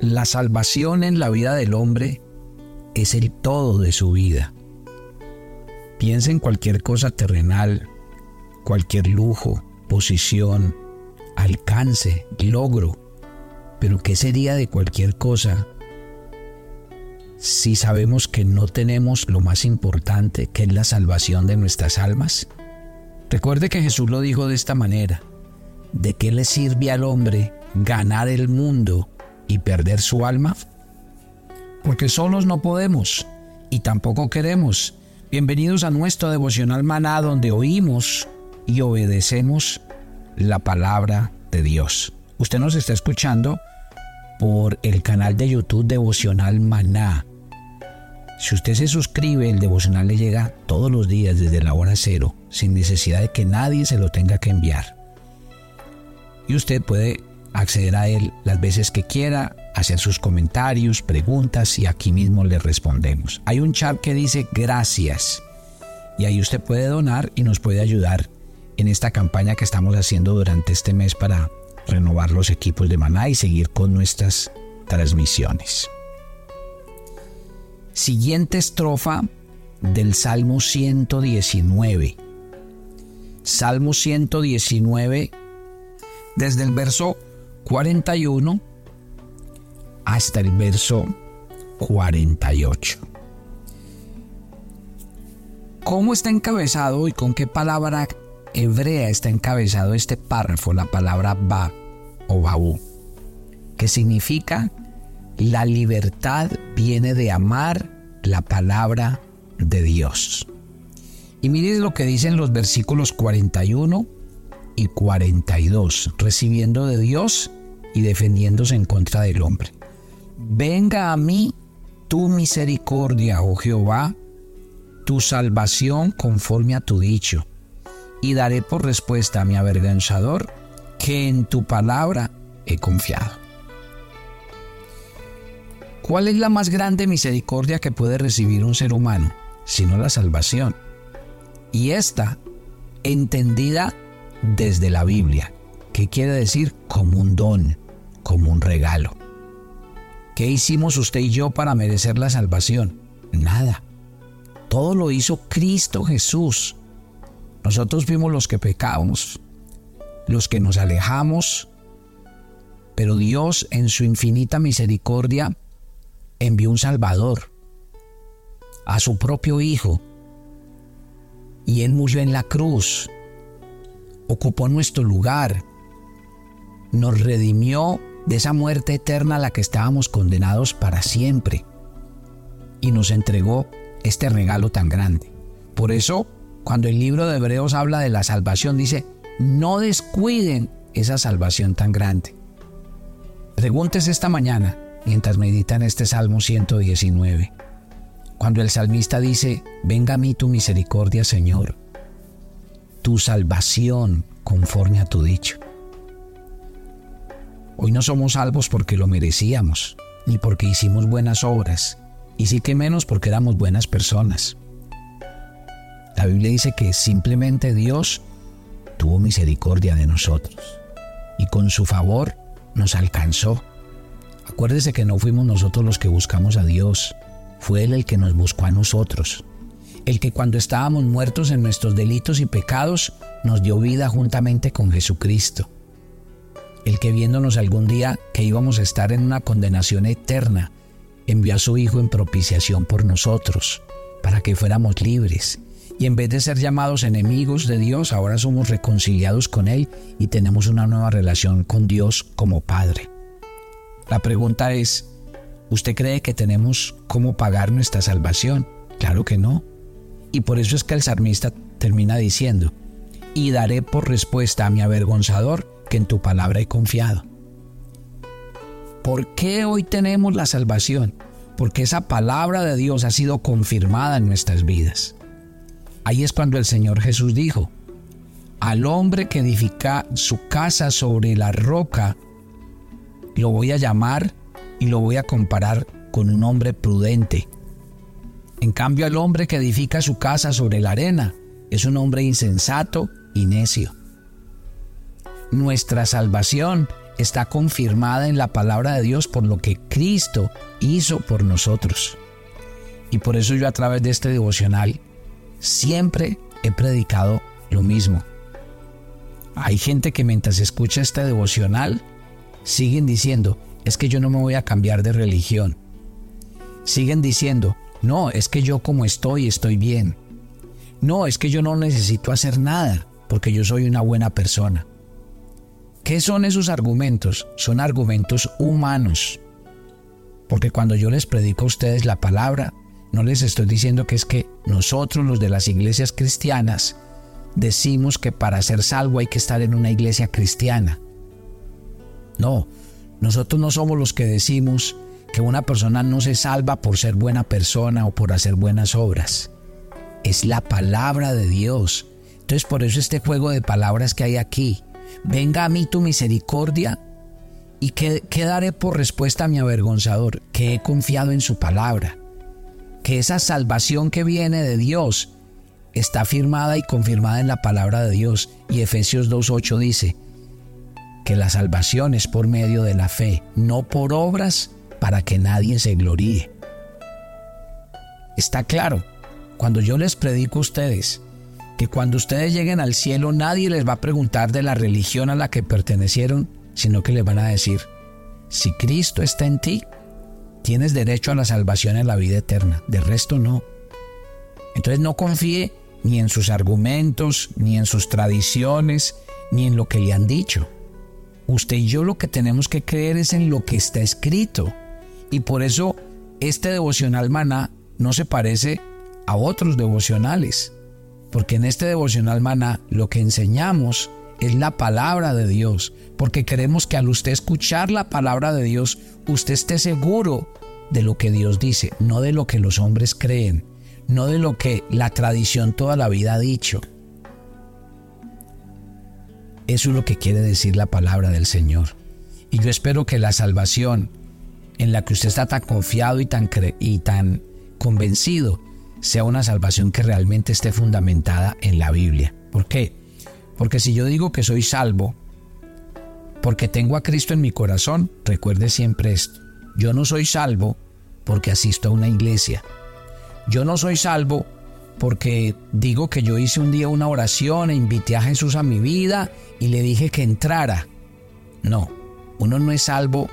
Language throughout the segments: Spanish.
La salvación en la vida del hombre es el todo de su vida. Piensa en cualquier cosa terrenal, cualquier lujo, posición, alcance, logro. Pero ¿qué sería de cualquier cosa si sabemos que no tenemos lo más importante, que es la salvación de nuestras almas? Recuerde que Jesús lo dijo de esta manera. ¿De qué le sirve al hombre ganar el mundo y perder su alma? Porque solos no podemos y tampoco queremos. Bienvenidos a nuestro devocional maná donde oímos y obedecemos la palabra de Dios. Usted nos está escuchando por el canal de YouTube Devocional Maná. Si usted se suscribe, el devocional le llega todos los días desde la hora cero, sin necesidad de que nadie se lo tenga que enviar. Y usted puede acceder a él las veces que quiera, hacer sus comentarios, preguntas y aquí mismo le respondemos. Hay un chat que dice gracias y ahí usted puede donar y nos puede ayudar en esta campaña que estamos haciendo durante este mes para renovar los equipos de Maná y seguir con nuestras transmisiones. Siguiente estrofa del Salmo 119. Salmo 119, desde el verso 41 hasta el verso 48. ¿Cómo está encabezado y con qué palabra hebrea está encabezado este párrafo? La palabra ba o baú, que significa la libertad viene de amar la palabra de Dios. Y miren lo que dicen los versículos 41 y 42, recibiendo de Dios y defendiéndose en contra del hombre. Venga a mí tu misericordia, oh Jehová, tu salvación conforme a tu dicho, y daré por respuesta a mi avergonzador que en tu palabra he confiado. ¿Cuál es la más grande misericordia que puede recibir un ser humano? Sino la salvación. Y esta, entendida desde la Biblia, que quiere decir como un don, como un regalo. ¿Qué hicimos usted y yo para merecer la salvación? Nada. Todo lo hizo Cristo Jesús. Nosotros fuimos los que pecamos, los que nos alejamos, pero Dios en su infinita misericordia envió un Salvador, a su propio Hijo, y Él murió en la cruz, ocupó nuestro lugar, nos redimió de esa muerte eterna a la que estábamos condenados para siempre y nos entregó este regalo tan grande. Por eso, cuando el libro de Hebreos habla de la salvación, dice, no descuiden esa salvación tan grande. Pregúntese esta mañana, mientras meditan este Salmo 119, cuando el salmista dice, venga a mí tu misericordia, Señor, tu salvación conforme a tu dicho. Hoy no somos salvos porque lo merecíamos, ni porque hicimos buenas obras, y sí que menos porque éramos buenas personas. La Biblia dice que simplemente Dios tuvo misericordia de nosotros y con su favor nos alcanzó. Acuérdese que no fuimos nosotros los que buscamos a Dios, fue Él el que nos buscó a nosotros. El que cuando estábamos muertos en nuestros delitos y pecados nos dio vida juntamente con Jesucristo el que viéndonos algún día que íbamos a estar en una condenación eterna, envió a su Hijo en propiciación por nosotros, para que fuéramos libres. Y en vez de ser llamados enemigos de Dios, ahora somos reconciliados con Él y tenemos una nueva relación con Dios como Padre. La pregunta es, ¿usted cree que tenemos cómo pagar nuestra salvación? Claro que no. Y por eso es que el salmista termina diciendo, y daré por respuesta a mi avergonzador que en tu palabra he confiado. ¿Por qué hoy tenemos la salvación? Porque esa palabra de Dios ha sido confirmada en nuestras vidas. Ahí es cuando el Señor Jesús dijo, al hombre que edifica su casa sobre la roca, lo voy a llamar y lo voy a comparar con un hombre prudente. En cambio, al hombre que edifica su casa sobre la arena es un hombre insensato y necio nuestra salvación está confirmada en la palabra de Dios por lo que Cristo hizo por nosotros. Y por eso yo a través de este devocional siempre he predicado lo mismo. Hay gente que mientras escucha este devocional siguen diciendo, es que yo no me voy a cambiar de religión. Siguen diciendo, no, es que yo como estoy estoy bien. No, es que yo no necesito hacer nada porque yo soy una buena persona. ¿Qué son esos argumentos? Son argumentos humanos. Porque cuando yo les predico a ustedes la palabra, no les estoy diciendo que es que nosotros los de las iglesias cristianas decimos que para ser salvo hay que estar en una iglesia cristiana. No, nosotros no somos los que decimos que una persona no se salva por ser buena persona o por hacer buenas obras. Es la palabra de Dios. Entonces por eso este juego de palabras que hay aquí venga a mí tu misericordia y que, daré por respuesta a mi avergonzador, que he confiado en su palabra, que esa salvación que viene de Dios está firmada y confirmada en la palabra de Dios. Y Efesios 2.8 dice que la salvación es por medio de la fe, no por obras para que nadie se gloríe. Está claro, cuando yo les predico a ustedes que cuando ustedes lleguen al cielo nadie les va a preguntar de la religión a la que pertenecieron, sino que les van a decir, si Cristo está en ti, tienes derecho a la salvación en la vida eterna, de resto no. Entonces no confíe ni en sus argumentos, ni en sus tradiciones, ni en lo que le han dicho. Usted y yo lo que tenemos que creer es en lo que está escrito. Y por eso este devocional maná no se parece a otros devocionales. Porque en este devocional maná lo que enseñamos es la palabra de Dios, porque queremos que al usted escuchar la palabra de Dios, usted esté seguro de lo que Dios dice, no de lo que los hombres creen, no de lo que la tradición toda la vida ha dicho. Eso es lo que quiere decir la palabra del Señor. Y yo espero que la salvación en la que usted está tan confiado y tan, y tan convencido sea una salvación que realmente esté fundamentada en la Biblia. ¿Por qué? Porque si yo digo que soy salvo, porque tengo a Cristo en mi corazón, recuerde siempre esto. Yo no soy salvo porque asisto a una iglesia. Yo no soy salvo porque digo que yo hice un día una oración e invité a Jesús a mi vida y le dije que entrara. No, uno no es salvo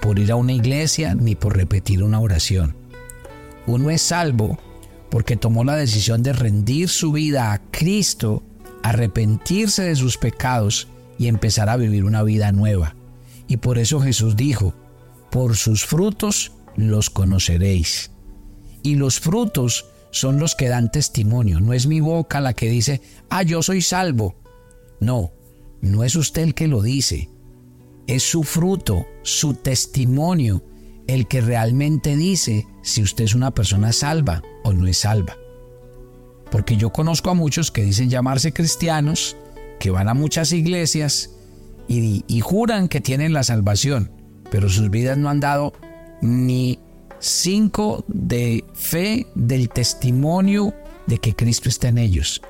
por ir a una iglesia ni por repetir una oración. Uno es salvo porque tomó la decisión de rendir su vida a Cristo, arrepentirse de sus pecados y empezar a vivir una vida nueva. Y por eso Jesús dijo, por sus frutos los conoceréis. Y los frutos son los que dan testimonio. No es mi boca la que dice, ah, yo soy salvo. No, no es usted el que lo dice. Es su fruto, su testimonio, el que realmente dice si usted es una persona salva o no es salva. Porque yo conozco a muchos que dicen llamarse cristianos, que van a muchas iglesias y, y juran que tienen la salvación, pero sus vidas no han dado ni cinco de fe del testimonio de que Cristo está en ellos,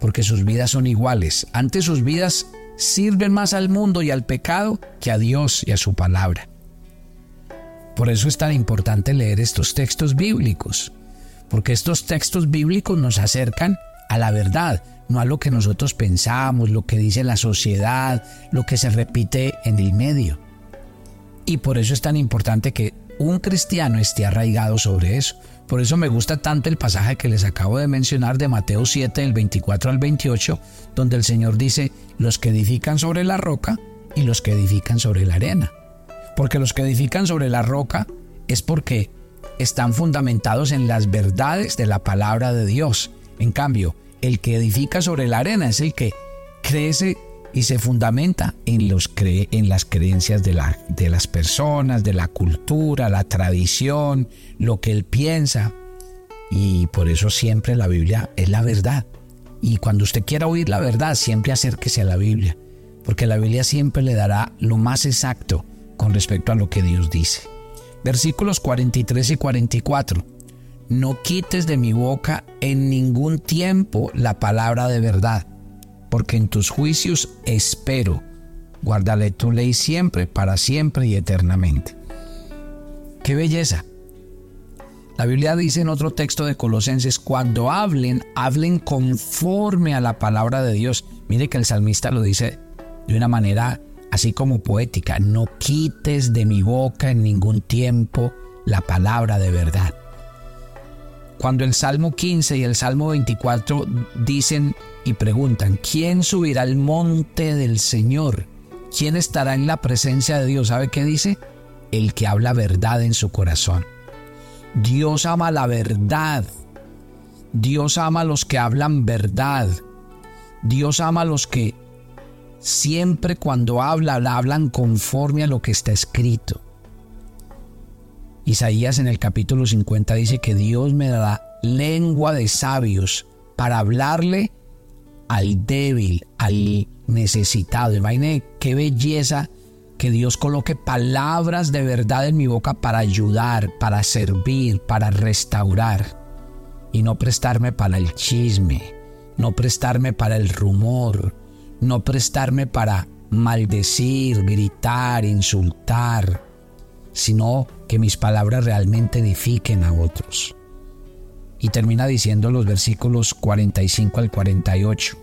porque sus vidas son iguales. Antes sus vidas sirven más al mundo y al pecado que a Dios y a su palabra. Por eso es tan importante leer estos textos bíblicos, porque estos textos bíblicos nos acercan a la verdad, no a lo que nosotros pensamos, lo que dice la sociedad, lo que se repite en el medio. Y por eso es tan importante que un cristiano esté arraigado sobre eso. Por eso me gusta tanto el pasaje que les acabo de mencionar de Mateo 7, del 24 al 28, donde el Señor dice, los que edifican sobre la roca y los que edifican sobre la arena. Porque los que edifican sobre la roca es porque están fundamentados en las verdades de la palabra de Dios. En cambio, el que edifica sobre la arena es el que crece y se fundamenta en, los en las creencias de, la, de las personas, de la cultura, la tradición, lo que él piensa. Y por eso siempre la Biblia es la verdad. Y cuando usted quiera oír la verdad, siempre acérquese a la Biblia, porque la Biblia siempre le dará lo más exacto con respecto a lo que Dios dice. Versículos 43 y 44. No quites de mi boca en ningún tiempo la palabra de verdad porque en tus juicios espero guardaré tu ley siempre, para siempre y eternamente. ¡Qué belleza! La Biblia dice en otro texto de Colosenses, cuando hablen, hablen conforme a la palabra de Dios. Mire que el salmista lo dice de una manera así como poética, no quites de mi boca en ningún tiempo la palabra de verdad. Cuando el Salmo 15 y el Salmo 24 dicen y preguntan, ¿quién subirá al monte del Señor? ¿Quién estará en la presencia de Dios? ¿Sabe qué dice? El que habla verdad en su corazón. Dios ama la verdad. Dios ama a los que hablan verdad. Dios ama a los que siempre cuando habla, hablan conforme a lo que está escrito. Isaías en el capítulo 50 dice que Dios me dará lengua de sabios para hablarle al débil, al necesitado. Imagine qué belleza que Dios coloque palabras de verdad en mi boca para ayudar, para servir, para restaurar. Y no prestarme para el chisme, no prestarme para el rumor, no prestarme para maldecir, gritar, insultar, sino que mis palabras realmente edifiquen a otros. Y termina diciendo los versículos 45 al 48.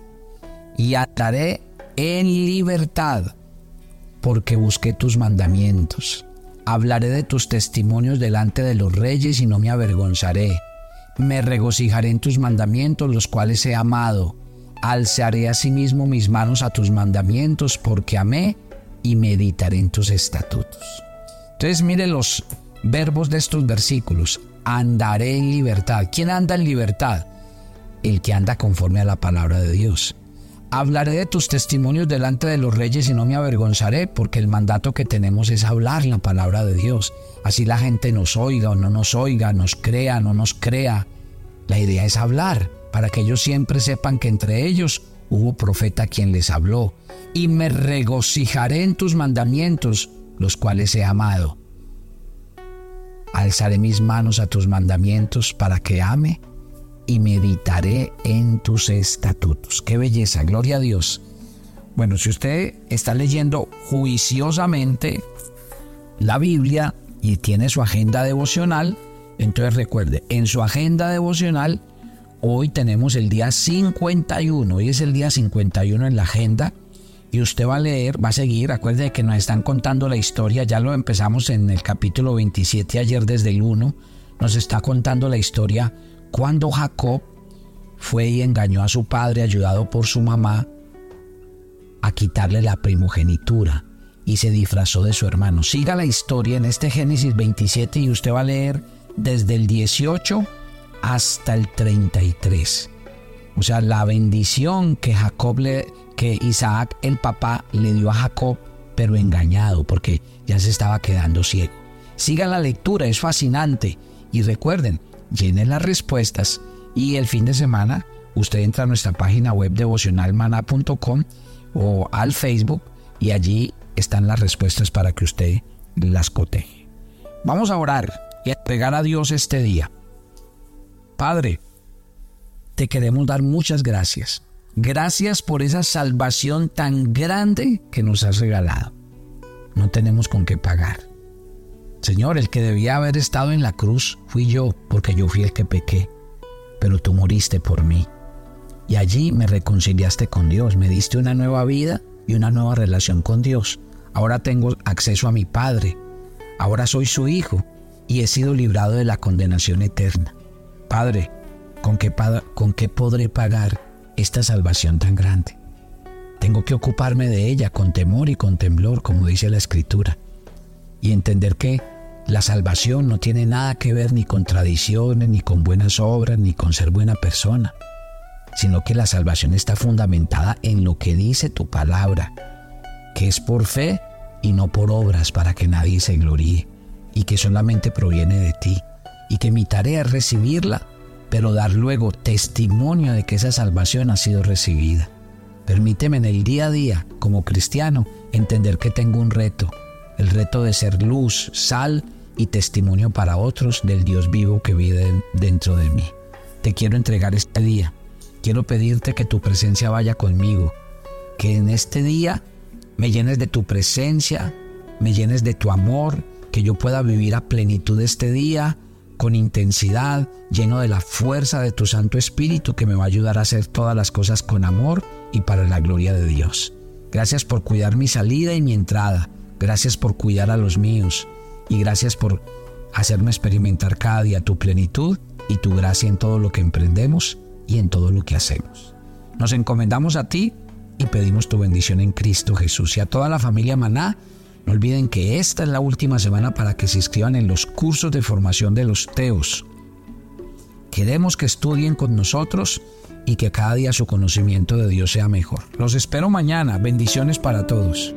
Y ataré en libertad porque busqué tus mandamientos. Hablaré de tus testimonios delante de los reyes y no me avergonzaré. Me regocijaré en tus mandamientos, los cuales he amado. Alzaré asimismo mis manos a tus mandamientos, porque amé y meditaré en tus estatutos. Entonces mire los verbos de estos versículos. Andaré en libertad. ¿Quién anda en libertad? El que anda conforme a la palabra de Dios. Hablaré de tus testimonios delante de los reyes y no me avergonzaré, porque el mandato que tenemos es hablar la palabra de Dios. Así la gente nos oiga o no nos oiga, nos crea o no nos crea. La idea es hablar, para que ellos siempre sepan que entre ellos hubo profeta quien les habló. Y me regocijaré en tus mandamientos, los cuales he amado. Alzaré mis manos a tus mandamientos para que ame y meditaré en tus estatutos. Qué belleza, gloria a Dios. Bueno, si usted está leyendo juiciosamente la Biblia y tiene su agenda devocional, entonces recuerde, en su agenda devocional, hoy tenemos el día 51, hoy es el día 51 en la agenda, y usted va a leer, va a seguir, acuerde que nos están contando la historia, ya lo empezamos en el capítulo 27 ayer desde el 1, nos está contando la historia cuando Jacob fue y engañó a su padre ayudado por su mamá a quitarle la primogenitura y se disfrazó de su hermano. Siga la historia en este Génesis 27 y usted va a leer desde el 18 hasta el 33. O sea, la bendición que Jacob le que Isaac el papá le dio a Jacob, pero engañado porque ya se estaba quedando ciego. Siga la lectura, es fascinante y recuerden, llene las respuestas y el fin de semana usted entra a nuestra página web devocionalmana.com o al Facebook y allí están las respuestas para que usted las coteje. Vamos a orar y a entregar a Dios este día. Padre, te queremos dar muchas gracias. Gracias por esa salvación tan grande que nos has regalado. No tenemos con qué pagar. Señor, el que debía haber estado en la cruz fui yo, porque yo fui el que pequé, pero tú moriste por mí. Y allí me reconciliaste con Dios, me diste una nueva vida y una nueva relación con Dios. Ahora tengo acceso a mi Padre, ahora soy su Hijo y he sido librado de la condenación eterna. Padre, ¿con qué, con qué podré pagar esta salvación tan grande? Tengo que ocuparme de ella con temor y con temblor, como dice la Escritura y entender que la salvación no tiene nada que ver ni con tradiciones, ni con buenas obras, ni con ser buena persona, sino que la salvación está fundamentada en lo que dice tu palabra, que es por fe y no por obras para que nadie se gloríe, y que solamente proviene de ti, y que mi tarea es recibirla, pero dar luego testimonio de que esa salvación ha sido recibida. Permíteme en el día a día, como cristiano, entender que tengo un reto, el reto de ser luz, sal y testimonio para otros del Dios vivo que vive dentro de mí. Te quiero entregar este día. Quiero pedirte que tu presencia vaya conmigo, que en este día me llenes de tu presencia, me llenes de tu amor, que yo pueda vivir a plenitud este día, con intensidad, lleno de la fuerza de tu Santo Espíritu que me va a ayudar a hacer todas las cosas con amor y para la gloria de Dios. Gracias por cuidar mi salida y mi entrada. Gracias por cuidar a los míos. Y gracias por hacerme experimentar cada día tu plenitud y tu gracia en todo lo que emprendemos y en todo lo que hacemos. Nos encomendamos a ti y pedimos tu bendición en Cristo Jesús. Y a toda la familia Maná, no olviden que esta es la última semana para que se inscriban en los cursos de formación de los Teos. Queremos que estudien con nosotros y que cada día su conocimiento de Dios sea mejor. Los espero mañana. Bendiciones para todos.